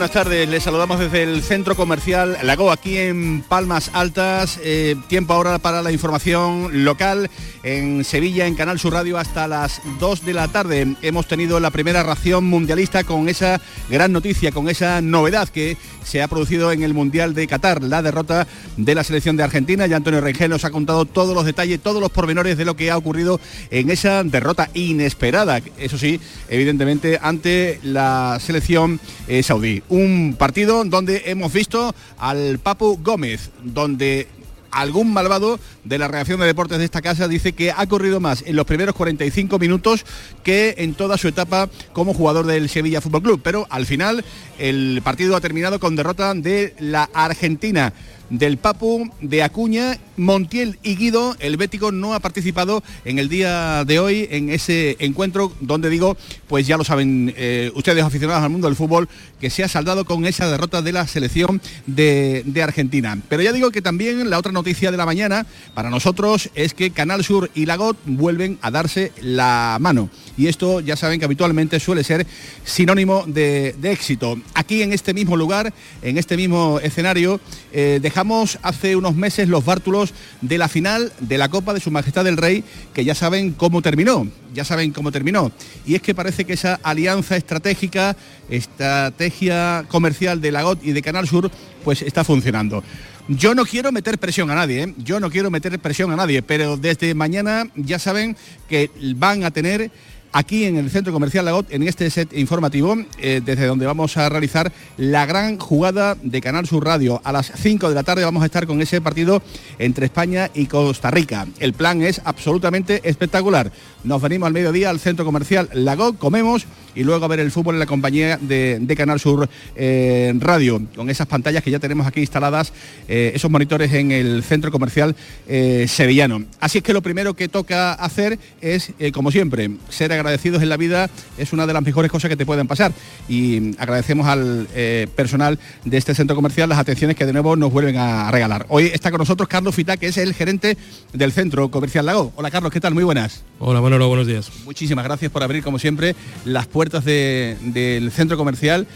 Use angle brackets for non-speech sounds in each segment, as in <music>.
Buenas tardes, les saludamos desde el centro comercial Lago, aquí en Palmas Altas. Eh, tiempo ahora para la información local en Sevilla, en Canal Sur Radio, hasta las 2 de la tarde. Hemos tenido la primera ración mundialista con esa gran noticia, con esa novedad que se ha producido en el Mundial de Qatar, la derrota de la selección de Argentina. Ya Antonio Rengel nos ha contado todos los detalles, todos los pormenores de lo que ha ocurrido en esa derrota inesperada, eso sí, evidentemente ante la selección eh, saudí. Un partido donde hemos visto al Papu Gómez, donde algún malvado de la reacción de deportes de esta casa dice que ha corrido más en los primeros 45 minutos que en toda su etapa como jugador del Sevilla Fútbol Club. Pero al final el partido ha terminado con derrota de la Argentina del Papu, de Acuña, Montiel y Guido. El Bético no ha participado en el día de hoy en ese encuentro donde digo, pues ya lo saben eh, ustedes aficionados al mundo del fútbol, que se ha saldado con esa derrota de la selección de, de Argentina. Pero ya digo que también la otra noticia de la mañana para nosotros es que Canal Sur y Lagot vuelven a darse la mano. Y esto ya saben que habitualmente suele ser sinónimo de, de éxito. Aquí en este mismo lugar, en este mismo escenario, eh, dejamos hace unos meses los bártulos de la final de la Copa de Su Majestad del Rey, que ya saben cómo terminó, ya saben cómo terminó. Y es que parece que esa alianza estratégica, estrategia comercial de Lagot y de Canal Sur, pues está funcionando. Yo no quiero meter presión a nadie, ¿eh? yo no quiero meter presión a nadie, pero desde mañana ya saben que van a tener aquí en el Centro Comercial Lagot, en este set informativo, eh, desde donde vamos a realizar la gran jugada de Canal Sur Radio. A las 5 de la tarde vamos a estar con ese partido entre España y Costa Rica. El plan es absolutamente espectacular. Nos venimos al mediodía al Centro Comercial Lagot, comemos y luego a ver el fútbol en la compañía de, de Canal Sur eh, Radio, con esas pantallas que ya tenemos aquí instaladas, eh, esos monitores en el Centro Comercial eh, Sevillano. Así es que lo primero que toca hacer es, como siempre, ser agradecidos en la vida es una de las mejores cosas que te pueden pasar. Y agradecemos al personal de este centro comercial las atenciones que de nuevo nos vuelven a regalar. Hoy está con nosotros Carlos Fita, que es el gerente del Centro Comercial Lago. Hola Carlos, ¿qué tal? Muy buenas. Hola Manolo, buenos días. Muchísimas gracias por abrir, como siempre, las puertas de- del centro comercial.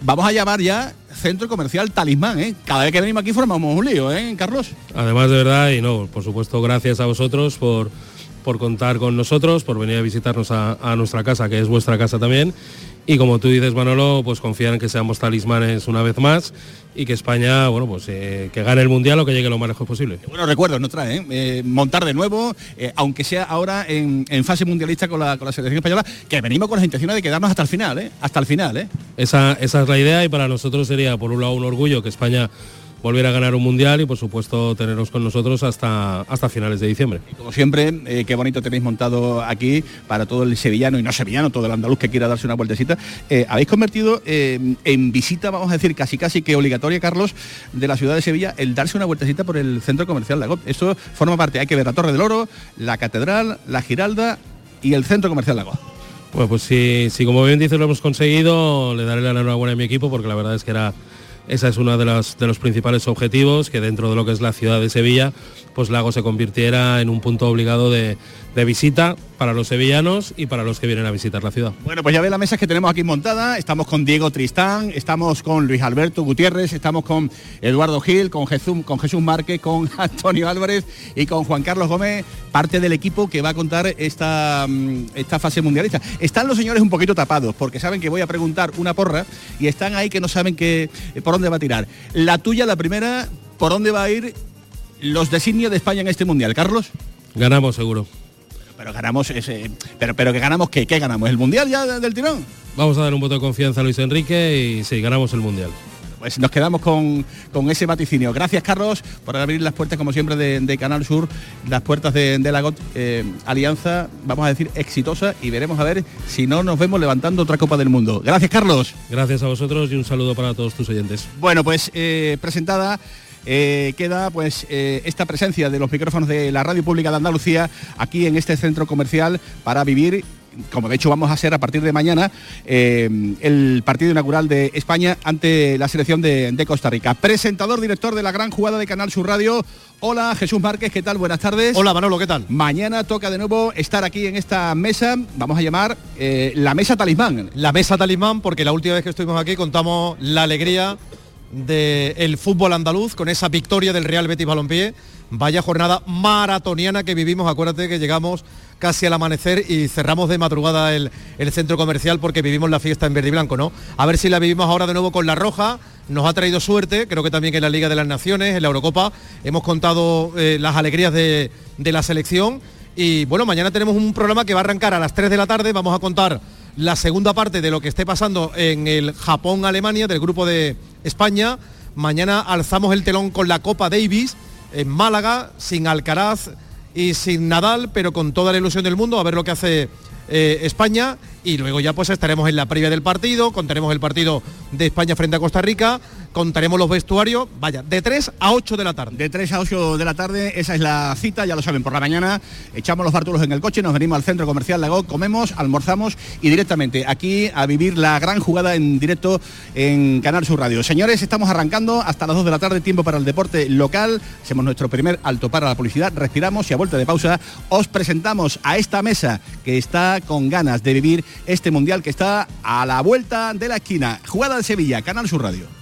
Vamos a llamar ya centro comercial talismán, ¿eh? Cada vez que venimos aquí formamos un lío, ¿eh, Carlos? Además de verdad, y no, por supuesto, gracias a vosotros por, por contar con nosotros, por venir a visitarnos a nuestra casa, que es vuestra casa también. Y como tú dices, Manolo, pues confiar en que seamos talismanes una vez más y que España, bueno, pues eh, que gane el Mundial o que llegue lo más lejos posible. Buenos recuerdos nos trae, ¿eh? Eh, montar de nuevo, eh, aunque sea ahora en, en fase mundialista con la, con la selección española, que venimos con las intenciones de quedarnos hasta el final, ¿eh? Hasta el final. Esa, esa es la idea y para nosotros sería, por un lado, un orgullo que España volviera a ganar un Mundial y, por supuesto, tenernos con nosotros hasta, hasta finales de diciembre. Como siempre, eh, qué bonito tenéis montado aquí para todo el sevillano y no sevillano, todo el andaluz que quiera darse una vueltecita. Eh, habéis convertido eh, en visita, vamos a decir, casi casi que obligatoria, Carlos, de la ciudad de Sevilla, el darse una vueltecita por el centro comercial Lagot. Eso forma parte, hay que ver la Torre del Oro, la Catedral, la Giralda y el centro comercial Lagot. Bueno, pues si, si como bien dices lo hemos conseguido, le daré la enhorabuena a mi equipo porque la verdad es que era esa es uno de los, de los principales objetivos, que dentro de lo que es la ciudad de Sevilla, pues Lago se convirtiera en un punto obligado de, de visita para los sevillanos y para los que vienen a visitar la ciudad. Bueno, pues ya ve la mesa que tenemos aquí montada. Estamos con Diego Tristán, estamos con Luis Alberto Gutiérrez, estamos con Eduardo Gil, con Jesús, con Jesús Márquez, con <laughs> Antonio Álvarez y con Juan Carlos Gómez, parte del equipo que va a contar esta, mm, esta fase mundialista. Están los señores un poquito tapados porque saben que voy a preguntar una porra y están ahí que no saben que, por dónde va a tirar. La tuya, la primera, ¿por dónde va a ir los designios de España en este mundial, Carlos? Ganamos seguro. Pero ganamos ese, pero, pero que ganamos qué, ¿qué ganamos? ¿El mundial ya de- del tirón? Vamos a dar un voto de confianza a Luis Enrique y sí, ganamos el Mundial. Pues nos quedamos con, con ese vaticinio. Gracias, Carlos, por abrir las puertas, como siempre, de, de Canal Sur, las puertas de, de la GOT eh, Alianza, vamos a decir, exitosa, y veremos a ver si no nos vemos levantando otra Copa del Mundo. Gracias, Carlos. Gracias a vosotros y un saludo para todos tus oyentes. Bueno, pues eh, presentada eh, queda pues eh, esta presencia de los micrófonos de la Radio Pública de Andalucía aquí en este centro comercial para vivir como de hecho vamos a hacer a partir de mañana, eh, el partido inaugural de España ante la selección de, Costa Rica. Presentador, director de la gran jugada de Canal Sur Radio. Hola Jesús Márquez, ¿qué tal? Buenas tardes. Hola Manolo, ¿qué tal? Mañana toca de nuevo estar aquí en esta mesa, vamos a llamar eh, la mesa talismán. La mesa talismán porque la última vez que estuvimos aquí contamos la alegría del fútbol andaluz con esa victoria del Real Betis Balompié. Vaya jornada maratoniana que vivimos, acuérdate que llegamos casi al amanecer y cerramos de madrugada el, centro comercial porque vivimos la fiesta en verde y blanco, ¿no? A ver si la vivimos ahora de nuevo con la roja, nos ha traído suerte, creo que también en la Liga de las Naciones, en la Eurocopa, hemos contado eh, las alegrías de, de la selección. Y bueno, mañana tenemos un programa que va a arrancar a las 3 de la tarde, vamos a contar la segunda parte de lo que esté pasando en el Japón-Alemania del grupo de España. Mañana alzamos el telón con la Copa Davis en Málaga, sin Alcaraz y sin Nadal, pero con toda la ilusión del mundo, a ver lo que hace eh, España y luego ya pues estaremos en la previa del partido, contaremos el partido de España frente a Costa Rica, contaremos los vestuarios, vaya, de 3 a 8 de la tarde. De 3 a 8 de la tarde, esa es la cita, ya lo saben, por la mañana echamos los bártulos en el coche, nos venimos al centro comercial Lago, comemos, almorzamos y directamente aquí a vivir la gran jugada en directo en Canal Sur Radio. Señores, estamos arrancando hasta las 2 de la tarde, tiempo para el deporte local, hacemos nuestro primer alto para la publicidad, respiramos y a vuelta de pausa os presentamos a esta mesa que está con ganas de vivir este mundial que está a la vuelta de la esquina. Jugada de Sevilla, Canal Sur Radio.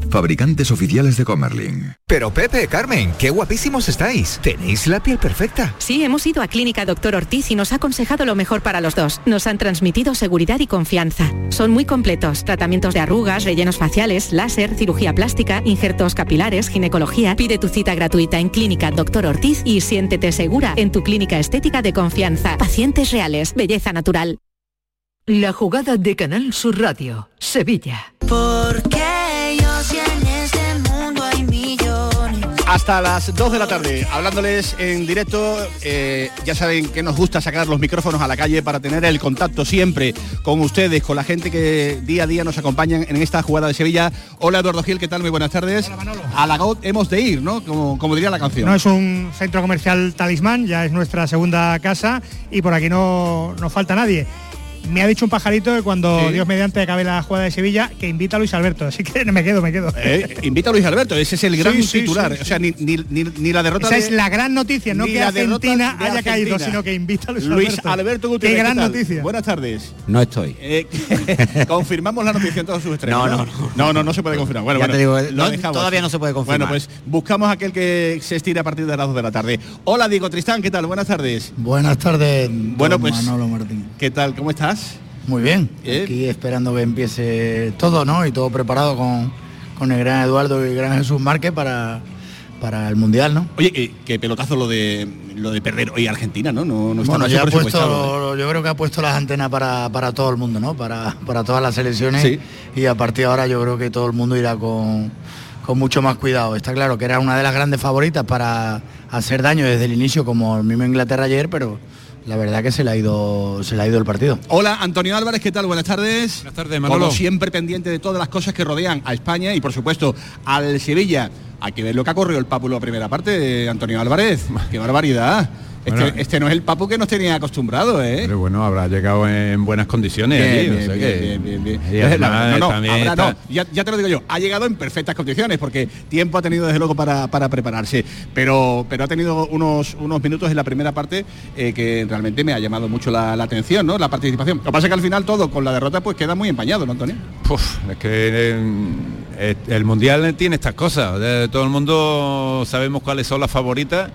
Fabricantes oficiales de Comerling. Pero Pepe, Carmen, qué guapísimos estáis. Tenéis la piel perfecta. Sí, hemos ido a Clínica Doctor Ortiz y nos ha aconsejado lo mejor para los dos. Nos han transmitido seguridad y confianza. Son muy completos. Tratamientos de arrugas, rellenos faciales, láser, cirugía plástica, injertos capilares, ginecología. Pide tu cita gratuita en Clínica Doctor Ortiz y siéntete segura en tu clínica estética de confianza. Pacientes reales, belleza natural. La jugada de Canal Sur Radio, Sevilla. Porque yo hasta las 2 de la tarde, hablándoles en directo. Eh, ya saben que nos gusta sacar los micrófonos a la calle para tener el contacto siempre con ustedes, con la gente que día a día nos acompañan en esta jugada de Sevilla. Hola Eduardo Gil, ¿qué tal? Muy buenas tardes. A la GOT hemos de ir, ¿no? Como, como diría la canción. No es un centro comercial talismán, ya es nuestra segunda casa y por aquí no nos falta nadie me ha dicho un pajarito que cuando Dios mediante acabe la jugada de Sevilla, que invita a Luis Alberto. Así que <laughs> me quedo, me quedo. Eh, invita a Luis Alberto, ese es el gran titular. o sea, ni, la derrota Esa es la gran noticia, no que Argentina haya caído, sino que invita a Luis, Luis Alberto. Gutiérrez. Qué gran noticia. Buenas tardes. No estoy. Eh, <laughs> confirmamos la noticia en todos sus extremos. No, no, no. No, no, se puede confirmar. Bueno, bueno, digo, todavía no se puede confirmar. Bueno, pues buscamos aquel que se estire a partir de las 2 de la tarde. Hola, Diego Tristán, ¿qué tal? Buenas tardes. Buenas tardes. Bueno, pues Manolo Martín. ¿Qué tal? ¿Cómo estás? Muy bien, aquí esperando que empiece todo, ¿no? Y todo preparado con, con el gran Eduardo y el gran Jesús Márquez para, para el Mundial, ¿no? Oye, qué, pelotazo lo de lo de perder hoy Argentina, ¿no? no, no bueno, ya ha puesto, yo creo que ha puesto las antenas para, para todo el mundo, ¿no? Para, para todas las selecciones y a partir de ahora yo creo que todo el mundo irá con, con mucho más cuidado. Está claro que era una de las grandes favoritas para hacer daño desde el inicio, como el mismo Inglaterra ayer, pero la verdad que se le ha ido se le ha ido el partido. Hola, Antonio Álvarez, ¿qué tal? Buenas tardes. Buenas tardes, Manolo. Como siempre pendiente de todas las cosas que rodean a España y por supuesto al Sevilla. Hay que ver lo que ha corrido el Pápulo a primera parte, Antonio Álvarez. <laughs> Qué barbaridad. Este, este, no es el papu que nos tenía acostumbrado, ¿eh? Pero bueno, habrá llegado en buenas condiciones ya, te lo digo yo, ha llegado en perfectas condiciones porque tiempo ha tenido desde luego para, prepararse, pero, pero ha tenido unos, unos minutos en la primera parte eh, que realmente me ha llamado mucho la, atención, ¿no? La participación. Lo que pasa es que al final todo con la derrota pues queda muy empañado, ¿no, Antonio? es que eh, el Mundial tiene estas cosas. todo el mundo sabemos cuáles son las favoritas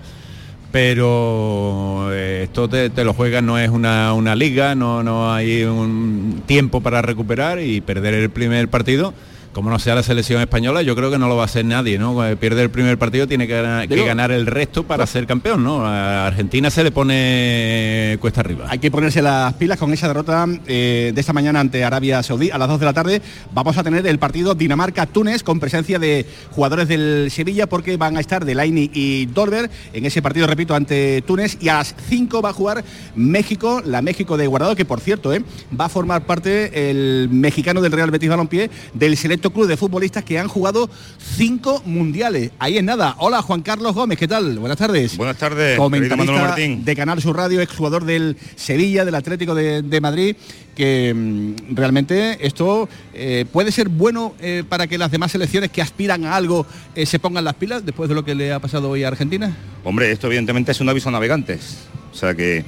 pero eh, esto te, lo juega, no es una, una liga, no, no hay un tiempo para recuperar y perder el primer partido como no sea la selección española, yo creo que no lo va a hacer nadie, ¿no? Pierde el primer partido, tiene que ganar, el resto para ser campeón, ¿no? A Argentina se le pone cuesta arriba. Hay que ponerse las pilas con esa derrota eh, de esta mañana ante Arabia Saudí. A las 2 de la tarde vamos a tener el partido Dinamarca-Túnez con presencia de jugadores del Sevilla porque van a estar Delaini y Dolber en ese partido, repito, ante Túnez. Y a las 5 va a jugar México, la México de Guardado, que por cierto, ¿eh? va a formar parte el mexicano del Real Betis Balompié del selecto club de futbolistas que han jugado cinco mundiales. Ahí es nada. Hola Juan Carlos Gómez, ¿qué tal? Buenas tardes. Buenas tardes. Comentarista de Canal Sur Radio, exjugador del Sevilla, del Atlético de, Madrid, que mm, realmente esto eh, puede ser bueno eh, para que las demás selecciones que aspiran a algo eh, se pongan las pilas después de lo que le ha pasado hoy a Argentina. Hombre, esto evidentemente es un aviso a navegantes. O sea que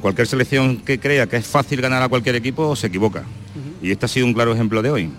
cualquier selección que crea que es fácil ganar a cualquier equipo se equivoca. Y este ha sido un claro ejemplo de hoy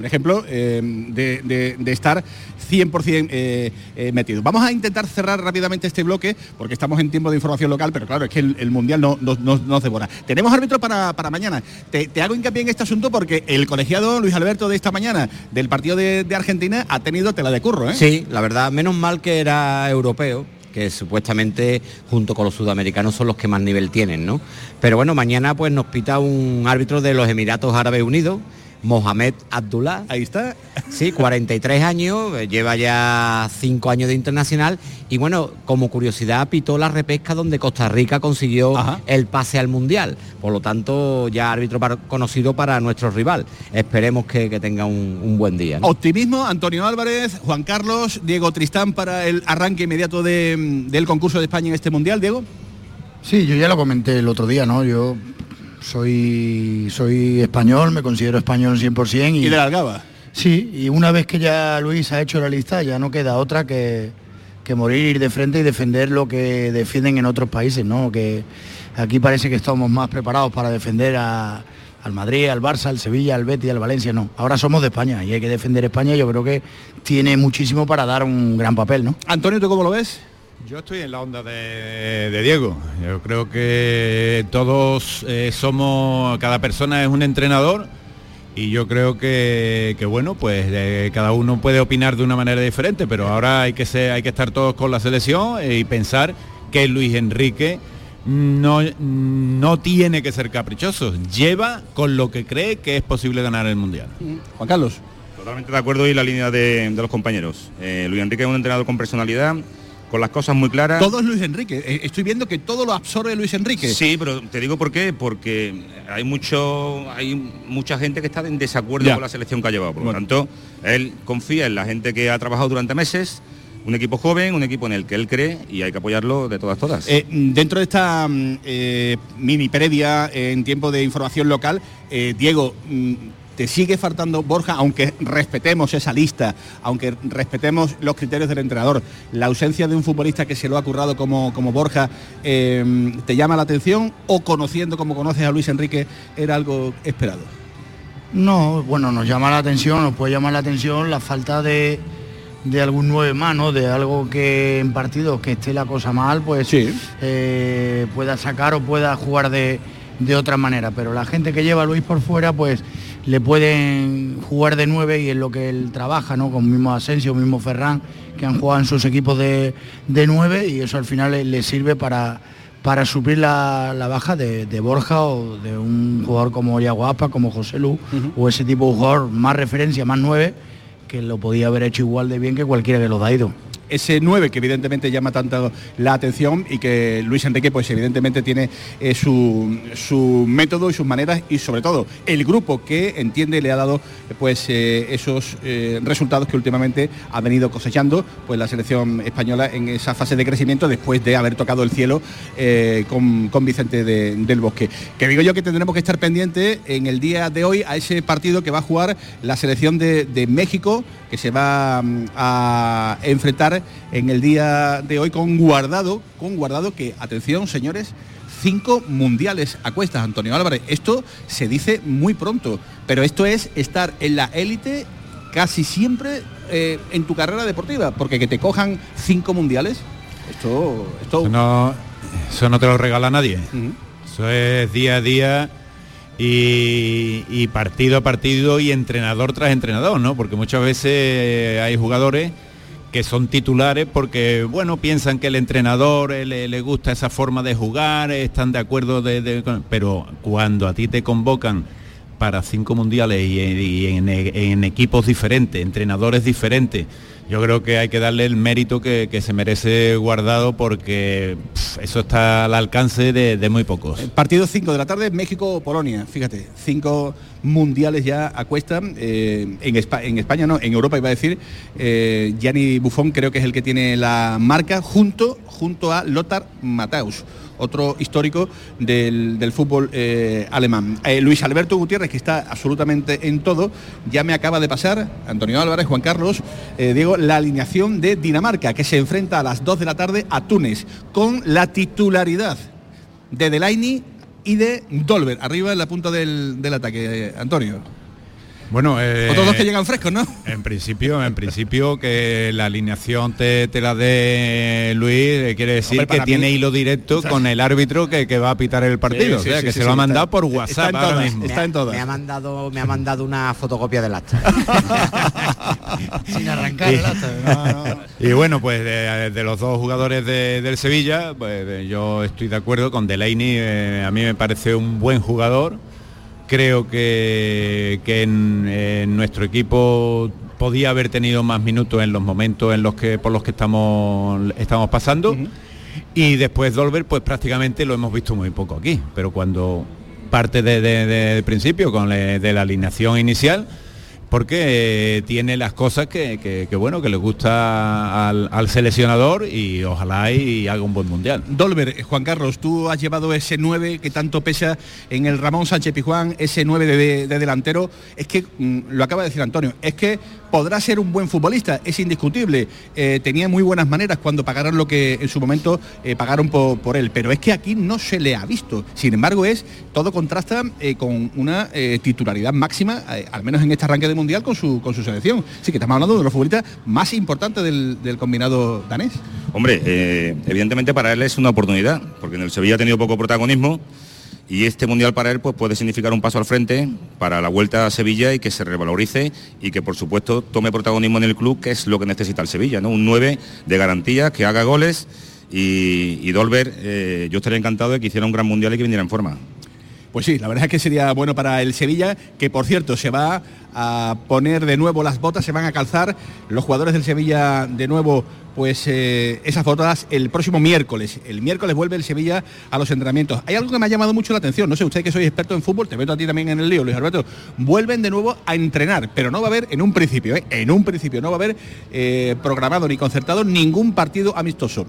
un ejemplo eh, de, estar 100% eh, eh, metido. Vamos a intentar cerrar rápidamente este bloque porque estamos en tiempo de información local, pero claro, es que el, Mundial no, nos devora. Tenemos árbitro para, mañana. Te, hago hincapié en este asunto porque el colegiado Luis Alberto de esta mañana del partido de, Argentina ha tenido tela de curro. Sí, la verdad, menos mal que era europeo que supuestamente junto con los sudamericanos son los que más nivel tienen, ¿no? Pero bueno, mañana pues nos pita un árbitro de los Emiratos Árabes Unidos Mohamed Abdullah. Ahí está. Sí, 43 años, eh, lleva ya 5 años de internacional y bueno, como curiosidad pitó la repesca donde Costa Rica consiguió el pase al Mundial. Por lo tanto, ya árbitro conocido para nuestro rival. Esperemos que, tenga un, buen día. Optimismo, Antonio Álvarez, Juan Carlos, Diego Tristán para el arranque inmediato del concurso de España en este Mundial, Diego. Sí, yo ya lo comenté el otro día, ¿no? Yo soy, soy español, me considero español 100%. ¿Y, ¿Y de la Algaba? Sí, y una vez que ya Luis ha hecho la lista, ya no queda otra que, que morir de frente y defender lo que defienden en otros países, ¿no? Que aquí parece que estamos más preparados para defender a, al Madrid, al Barça, al Sevilla, al Betis, al Valencia, no. Ahora somos de España y hay que defender España. Yo creo que tiene muchísimo para dar un gran papel, ¿no? Antonio, ¿tú cómo lo ves? Yo estoy en la onda de, Diego. Yo creo que todos eh, somos, cada persona es un entrenador y yo creo que, bueno, pues eh, cada uno puede opinar de una manera diferente, pero ahora hay que, ser, hay que estar todos con la selección y pensar que Luis Enrique no, no tiene que ser caprichoso, lleva con lo que cree que es posible ganar el Mundial. Juan Carlos. Totalmente de acuerdo y la línea de, los compañeros. Eh, Luis Enrique es un entrenador con personalidad, con las cosas muy claras. Todo es Luis Enrique. Eh, estoy viendo que todo lo absorbe Luis Enrique. Sí, pero te digo por qué, porque hay mucho, hay mucha gente que está en desacuerdo con la selección que ha llevado. Por lo tanto, él confía en la gente que ha trabajado durante meses. Un equipo joven, un equipo en el que él cree y hay que apoyarlo de todas todas. Eh, dentro de esta mm, eh, mini previa en tiempo de información local, Diego, mm, te sigue faltando Borja, aunque respetemos esa lista, aunque respetemos los criterios del entrenador, la ausencia de un futbolista que se lo ha currado como, como Borja, eh, ¿te llama la atención o conociendo como conoces a Luis Enrique era algo esperado? No, bueno, nos llama la atención, nos puede llamar la atención la falta de, algún nueve más, De algo que en partidos que esté la cosa mal, pues eh, pueda sacar o pueda jugar de, de otra manera. Pero la gente que lleva a Luis por fuera, pues le pueden jugar de nueve y es lo que él trabaja, ¿no? Con mismo Asensio, mismo Ferran, que han jugado en sus equipos de, de nueve y eso al final le, sirve para, para suplir la, baja de, Borja o de un jugador como Yaguapa, como José Lu, o ese tipo de jugador más referencia, más nueve, que lo podía haber hecho igual de bien que cualquiera de los Daido. Ese 9 que evidentemente llama tanto la atención y que Luis Enrique pues evidentemente tiene eh, su, su, método y sus maneras y sobre todo el grupo que entiende le ha dado pues eh, esos eh, resultados que últimamente ha venido cosechando pues la selección española en esa fase de crecimiento después de haber tocado el cielo con, con, Vicente del Bosque. Que digo yo que tendremos que estar pendientes en el día de hoy a ese partido que va a jugar la selección de, de México que se va mm, a enfrentar en el día de hoy con Guardado, con Guardado que, atención señores, cinco mundiales a cuestas, Antonio Álvarez. Esto se dice muy pronto, pero esto es estar en la élite casi siempre eh, en tu carrera deportiva, porque que te cojan cinco mundiales, esto... esto... Eso, no, eso no te lo regala nadie. Eso es día a día y, partido a partido y entrenador tras entrenador, ¿no? Porque muchas veces hay jugadores que son titulares porque, bueno, piensan que el entrenador eh, le, gusta esa forma de jugar, están de acuerdo, de, pero cuando a ti te convocan para cinco mundiales y, en, equipos diferentes, entrenadores diferentes, yo creo que hay que darle el mérito que, se merece guardado porque eso está al alcance de, muy pocos. Partido 5 de la tarde, México-Polonia, fíjate, cinco mundiales ya a cuesta, eh, en, España no, en Europa iba a decir, eh, Gianni Buffon creo que es el que tiene la marca junto, junto a Lothar Matthaus otro histórico del, fútbol eh, alemán. Eh, Luis Alberto Gutiérrez, que está absolutamente en todo, ya me acaba de pasar, Antonio Álvarez, Juan Carlos, eh, Diego, la alineación de Dinamarca, que se enfrenta a las 2 de la tarde a Túnez, con la titularidad de Delaini y de Dolber, arriba en la punta del, del ataque, Antonio. Bueno, eh, otros dos que llegan frescos, ¿no? En principio, en principio que la alineación te, la dé Luis eh, quiere decir que tiene hilo directo con el árbitro que, va a pitar el partido, o sea, que se lo ha mandado por WhatsApp está ahora mismo. Está en todas. Me ha mandado, me ha mandado una fotocopia del acta. <laughs> Sin arrancar el acta. Y bueno, pues de, los dos jugadores del Sevilla, pues yo estoy de acuerdo con Delaney, eh, a mí me parece un buen jugador Creo que, en, nuestro equipo podía haber tenido más minutos en los momentos en los que por los que estamos estamos pasando. Y después Dolber, pues prácticamente lo hemos visto muy poco aquí. Pero cuando parte del principio, con de la alineación inicial, porque eh, tiene las cosas que, bueno que le gusta al, seleccionador y ojalá y haga un buen mundial. Dolber, eh, Juan Carlos, tú has llevado ese 9 que tanto pesa en el Ramón Sánchez Pijuán, ese 9 de, delantero, es que, mm, lo acaba de decir Antonio, es que podrá ser un buen futbolista, es indiscutible, eh, tenía muy buenas maneras cuando pagaron lo que en su momento pagaron por, él, pero es que aquí no se le ha visto, sin embargo es, todo contrasta con una titularidad máxima, al menos en este arranque de mundial con su, con su selección. Sí que estamos hablando de los futbolistas más importantes del, combinado danés. Hombre, eh, evidentemente para él es una oportunidad, porque en el Sevilla ha tenido poco protagonismo y este mundial para él pues, puede significar un paso al frente para la vuelta a Sevilla y que se revalorice y que por supuesto tome protagonismo en el club, que es lo que necesita el Sevilla, ¿no? Un 9 de garantía, que haga goles y, Dolber, eh, yo estaría encantado de que hiciera un gran mundial y que viniera en forma. Pues sí, la verdad es que sería bueno para el Sevilla, que por cierto se va a poner de nuevo las botas, se van a calzar los jugadores del Sevilla de nuevo pues eh, esas botas el próximo miércoles. El miércoles vuelve el Sevilla a los entrenamientos. Hay algo que me ha llamado mucho la atención, no sé, usted que soy experto en fútbol, te meto a ti también en el lío, Luis Alberto, vuelven de nuevo a entrenar, pero no va a haber en un principio, ¿eh? en un principio no va a haber eh, programado ni concertado ningún partido amistoso.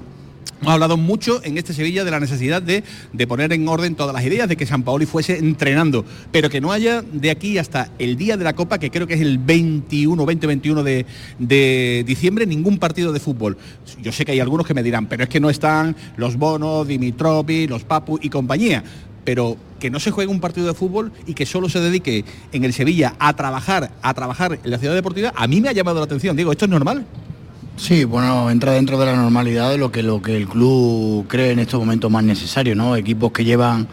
Hemos hablado mucho en este Sevilla de la necesidad de, poner en orden todas las ideas, de que San Paoli fuese entrenando, pero que no haya de aquí hasta el día de la Copa, que creo que es el 21, 20-21 de, de diciembre, ningún partido de fútbol. Yo sé que hay algunos que me dirán, pero es que no están los Bonos, Dimitropi, los Papu y compañía pero que no se juegue un partido de fútbol y que solo se dedique en el Sevilla a trabajar, a trabajar en la ciudad deportiva, a mí me ha llamado la atención. Digo, ¿esto es normal? Sí, bueno, entra dentro de la normalidad de lo que, lo que el club cree en estos momentos más necesario, ¿no? Equipos que llevan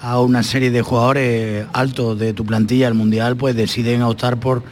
a una serie de jugadores altos de tu plantilla al Mundial, pues deciden optar por,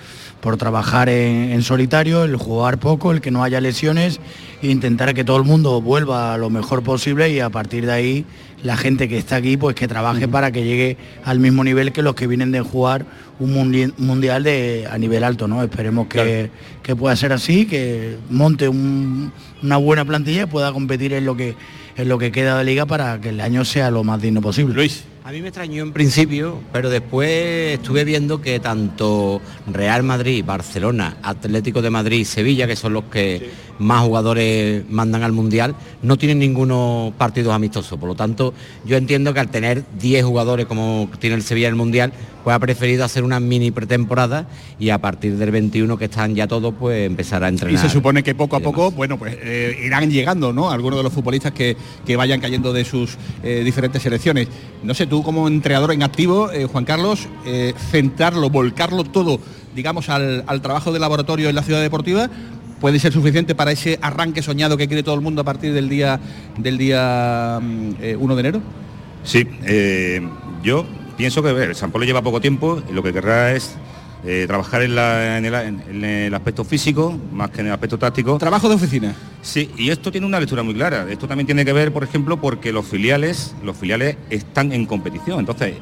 por trabajar en, en solitario, el jugar poco, el que no haya lesiones e intentar que todo el mundo vuelva lo mejor posible y a partir de ahí la gente que está aquí pues que trabaje para que llegue al mismo nivel que los que vienen de jugar un mundial de, a nivel alto, ¿no? Esperemos que, pueda ser así, que monte una buena plantilla y pueda competir en lo que en lo que queda de liga para que el año sea lo más digno posible. Luis. A mí me extrañó en principio, pero después estuve viendo que tanto Real Madrid, Barcelona, Atlético de Madrid Sevilla, que son los que más jugadores mandan al Mundial, no tienen ninguno partidos amistosos. Por lo tanto, yo entiendo que al tener 10 jugadores como tiene el Sevilla en el Mundial, pues ha preferido hacer una mini pretemporada y a partir del 21 que están ya todos, pues empezar a entrenar. Y se supone que poco a poco, bueno, pues eh, irán llegando, ¿no? Algunos de los futbolistas que, que vayan cayendo de sus eh, diferentes selecciones. No sé, tú como entrenador en activo, eh, Juan Carlos, centrarlo, volcarlo todo, digamos, al, al trabajo de laboratorio en la ciudad deportiva puede ser suficiente para ese arranque soñado que quiere todo el mundo a partir del día del día 1 mm, eh, de enero? Sí, eh, yo pienso que ver, San Polo lleva poco tiempo y lo que querrá es eh, trabajar en, el, aspecto físico más que en el aspecto táctico. Trabajo de oficina. Sí, y esto tiene una lectura muy clara. Esto también tiene que ver, por ejemplo, porque los filiales, los filiales están en competición. Entonces,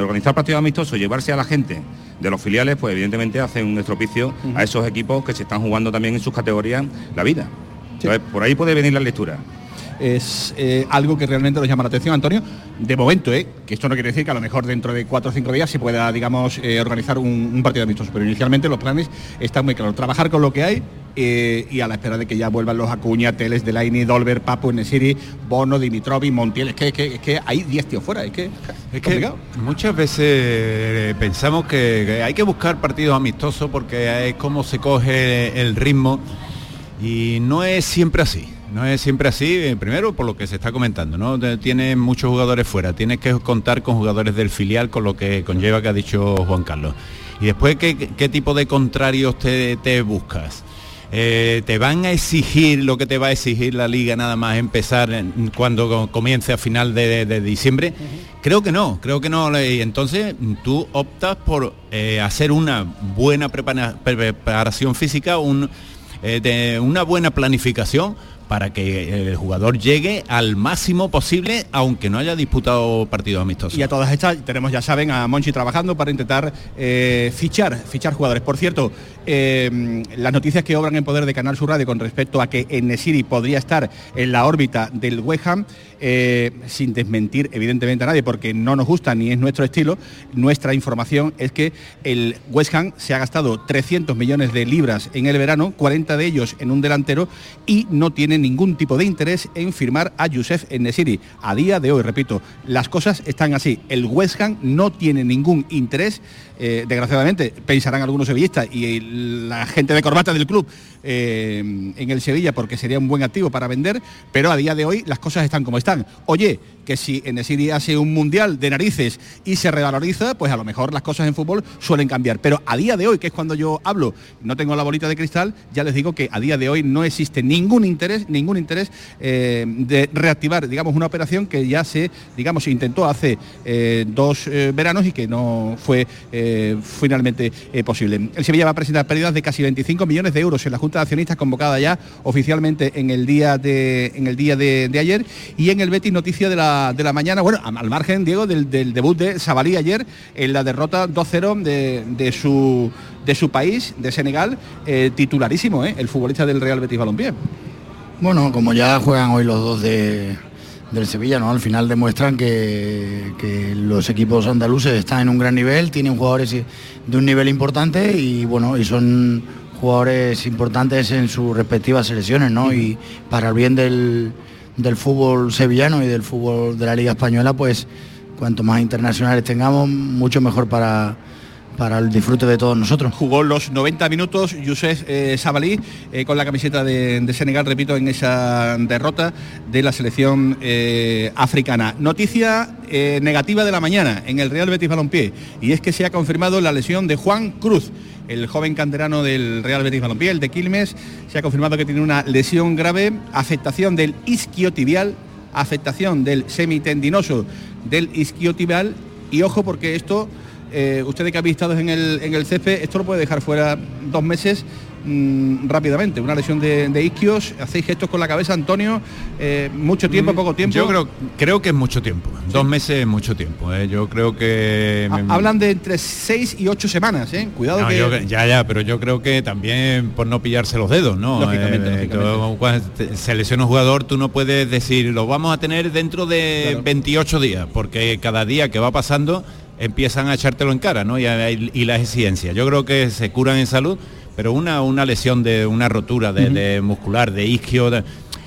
organizar partidos amistosos, llevarse a la gente de los filiales, pues evidentemente hace un estropicio a esos equipos que se están jugando también en sus categorías la vida. por ahí puede venir la lectura es eh, algo que realmente nos llama la atención, Antonio. De momento, ¿eh? que esto no quiere decir que a lo mejor dentro de cuatro o cinco días se pueda, digamos, eh, organizar un, partido amistoso, pero inicialmente los planes están muy claros. Trabajar con lo que hay y a la espera de que ya vuelvan los Acuña, Teles, Delaini, Dolber, Papu, Nesiri, Bono, Dimitrovi, Montiel. Es que, es que, hay 10 tíos fuera, es que es que muchas veces pensamos que hay que buscar partidos amistosos porque es como se coge el ritmo y no es siempre así. No es siempre así, eh, primero por lo que se está comentando, ¿no? Tienes muchos jugadores fuera, tienes que contar con jugadores del filial, con lo que conlleva que ha dicho Juan Carlos. Y después, ¿qué, tipo de contrarios te, buscas? Eh, ¿Te van a exigir lo que te va a exigir la liga nada más empezar cuando comience a final de, diciembre? Creo que no, creo que no. Y entonces tú optas por eh, hacer una buena preparación física, una buena planificación para que el jugador llegue al máximo posible, aunque no haya disputado partidos amistosos. Y a todas estas tenemos, ya saben, a Monchi trabajando para intentar eh, fichar, fichar jugadores. Por cierto, eh, las noticias que obran en poder de Canal Sur Radio con respecto a que Enesiri podría estar en la órbita del West Ham, eh, sin desmentir evidentemente a nadie, porque no nos gusta ni es nuestro estilo, nuestra información es que el West Ham se ha gastado 300 millones de libras en el verano, 40 de ellos en un delantero, y no tiene ningún tipo de interés en firmar a Youssef Nesiri. A día de hoy, repito, las cosas están así. El West Ham no tiene ningún interés, eh, desgraciadamente, pensarán algunos sevillistas y la gente de corbata del club eh, en el Sevilla porque sería un buen activo para vender, pero a día de hoy las cosas están como están. Oye, que si en ese hace un mundial de narices y se revaloriza, pues a lo mejor las cosas en fútbol suelen cambiar. Pero a día de hoy, que es cuando yo hablo, no tengo la bolita de cristal, ya les digo que a día de hoy no existe ningún interés, ningún interés eh, de reactivar, digamos, una operación que ya se, digamos, intentó hace dos veranos y que no fue finalmente posible. El Sevilla va a presentar pérdidas de casi 25 millones de euros en la Junta de Accionistas convocada ya oficialmente en el día de, en el día de ayer y en el Betis noticia de la de la mañana, bueno, al margen, Diego, del, debut de Sabalí ayer en la derrota 2-0 de, su, de su país, de Senegal, eh, titularísimo, eh, el futbolista del Real Betis Balompié. Bueno, como ya juegan hoy los dos de, del Sevilla, ¿no? Al final demuestran que, los equipos andaluces están en un gran nivel, tienen jugadores de un nivel importante y bueno, y son jugadores importantes en sus respectivas selecciones, ¿no? Y para el bien del, del fútbol sevillano y del fútbol de la Liga Española, pues cuanto más internacionales tengamos, mucho mejor para, para el disfrute de todos nosotros. Jugó los 90 minutos Youssef eh, Sabalí eh, con la camiseta de, Senegal, repito, en esa derrota de la selección eh, africana. Noticia negativa de la mañana en el Real Betis Balompié y es que se ha confirmado la lesión de Juan Cruz el joven canterano del Real Betis Balompié, el de Quilmes, se ha confirmado que tiene una lesión grave, afectación del isquiotibial, afectación del semitendinoso del isquiotibial y ojo porque esto eh, ustedes que habéis estado en el, en el césped, esto lo puede dejar fuera dos meses mm, rápidamente. Una lesión de, de isquios, hacéis gestos con la cabeza, Antonio, eh, mucho tiempo, Mm, poco tiempo. Yo creo, creo que es mucho tiempo. Dos meses es mucho tiempo. ¿eh? Yo creo que... Ha- Hablan de entre seis y ocho semanas, ¿eh? Cuidado No, que... yo- ya, ya, pero yo creo que también por no pillarse los dedos, ¿no? Lógicamente, lógicamente. tú, cuando te- se lesiona un jugador, tú no puedes decir, lo vamos a tener dentro de 28 días, porque cada día que va pasando empiezan a echártelo en cara, ¿no? Y, las exigencias. Yo creo que se curan en salud, pero una, una lesión de una rotura de, muscular, de isquio, de-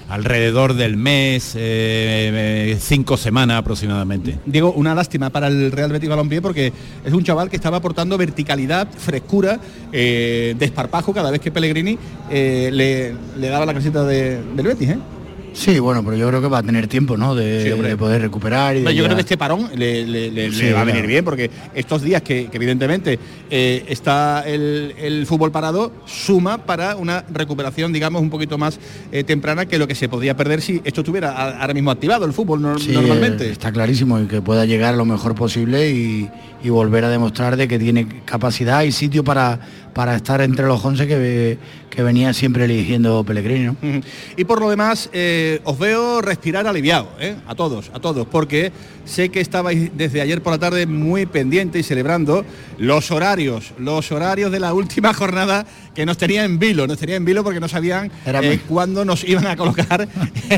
alrededor del mes, eh, eh, cinco semanas aproximadamente. Diego, una lástima para el Real Betis Balompié porque es un chaval que estaba aportando verticalidad, frescura, eh, desparpajo cada vez que Pellegrini eh, le, le daba la casita de, del Betis. Sí, bueno, pero yo creo que va a tener tiempo, ¿no? De, Sí, hombre. de poder recuperar y de Yo ya- creo que este parón le, le- le- Sí, le va a claro. venir bien porque estos días que, que evidentemente eh, está el, el fútbol parado suma para una recuperación, digamos, un poquito más eh, temprana que lo que se podría perder si esto estuviera a- ahora mismo activado el fútbol Sí, normalmente. Está clarísimo y que pueda llegar lo mejor posible y, y volver a demostrar de que tiene capacidad y sitio para, para estar entre los 11 que, que venía siempre eligiendo Pellegrini. Y por lo demás, eh, os veo respirar aliviado, ¿eh? a todos, a todos, porque sé que estabais desde ayer por la tarde muy pendientes y celebrando los horarios, los horarios de la última jornada que nos tenía en vilo, nos tenía en vilo porque no sabían Era eh, cuándo nos iban a colocar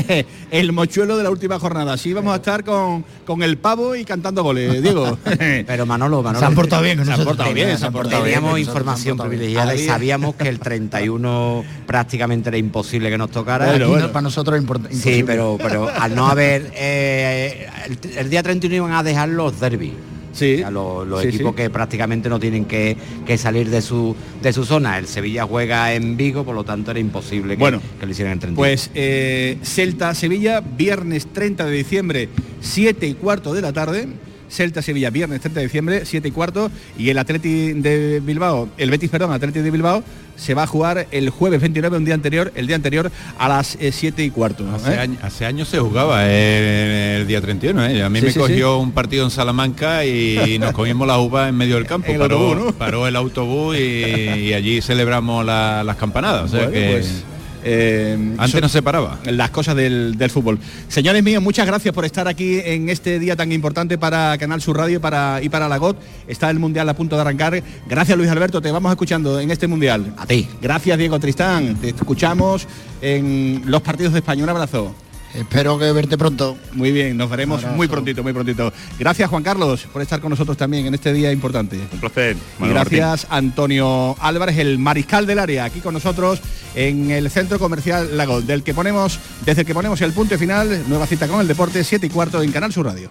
<laughs> el mochuelo de la última jornada. Así íbamos a estar con, con el pavo y cantando goles, Diego. <laughs> Pero Manolo, Manolo. Se han portado bien Se han portado bien, se han portado bien. Teníamos información privilegiada y sabíamos que el 31 <laughs> prácticamente era imposible que nos tocara. Bueno, no- bueno. para nosotros es import- Sí, pero, pero al no haber... eh, el, el día 31 iban a dejar los derbis. Sí, los, los sí, equipos sí. que prácticamente no tienen que, que salir de su, de su zona. El Sevilla juega en Vigo, por lo tanto era imposible que, Bueno, que lo hicieran en 31. Pues eh, Celta-Sevilla, viernes 30 de diciembre, 7 y cuarto de la tarde. Celta-Sevilla, viernes 30 de diciembre, 7 y cuarto. Y el Atleti de Bilbao, el Betis, perdón, Atleti de Bilbao, se va a jugar el jueves 29, un día anterior, el día anterior a las 7 y cuarto. Hace, ¿eh? año- hace años se jugaba eh, el, día 31, ¿eh? A mí Sí, me sí, cogió un partido en Salamanca y <laughs> nos comimos la uva en medio del campo. El paró, autobús, ¿no? paró el autobús y, y allí celebramos la- las campanadas. O sea Bueno, que pues, eh, antes no se paraba. las cosas del, del fútbol. Señores míos, muchas gracias por estar aquí en este día tan importante para Canal Sur Radio y para, y para la GOT. Está el Mundial a punto de arrancar. Gracias Luis Alberto, te vamos escuchando en este Mundial. A ti. Gracias Diego Tristán, te escuchamos en los partidos de España. Un abrazo. Espero que verte pronto. Muy bien, nos veremos muy prontito, muy prontito. Gracias Juan Carlos por estar con nosotros también en este día importante. Un placer. Y Martín. gracias Antonio Álvarez, el mariscal del área, aquí con nosotros en el centro comercial Lago, del que ponemos, desde el que ponemos el punto final, nueva cita con el deporte, 7 y cuarto en Canal Sur Radio.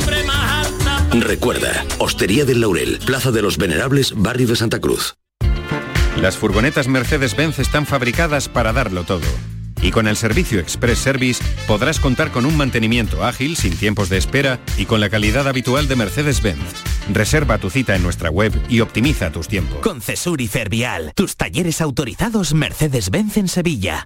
Recuerda, Hostería del Laurel, Plaza de los Venerables, Barrio de Santa Cruz. Las furgonetas Mercedes-Benz están fabricadas para darlo todo. Y con el servicio Express Service podrás contar con un mantenimiento ágil, sin tiempos de espera y con la calidad habitual de Mercedes-Benz. Reserva tu cita en nuestra web y optimiza tus tiempos. Con Cesur y Fervial, tus talleres autorizados Mercedes-Benz en Sevilla.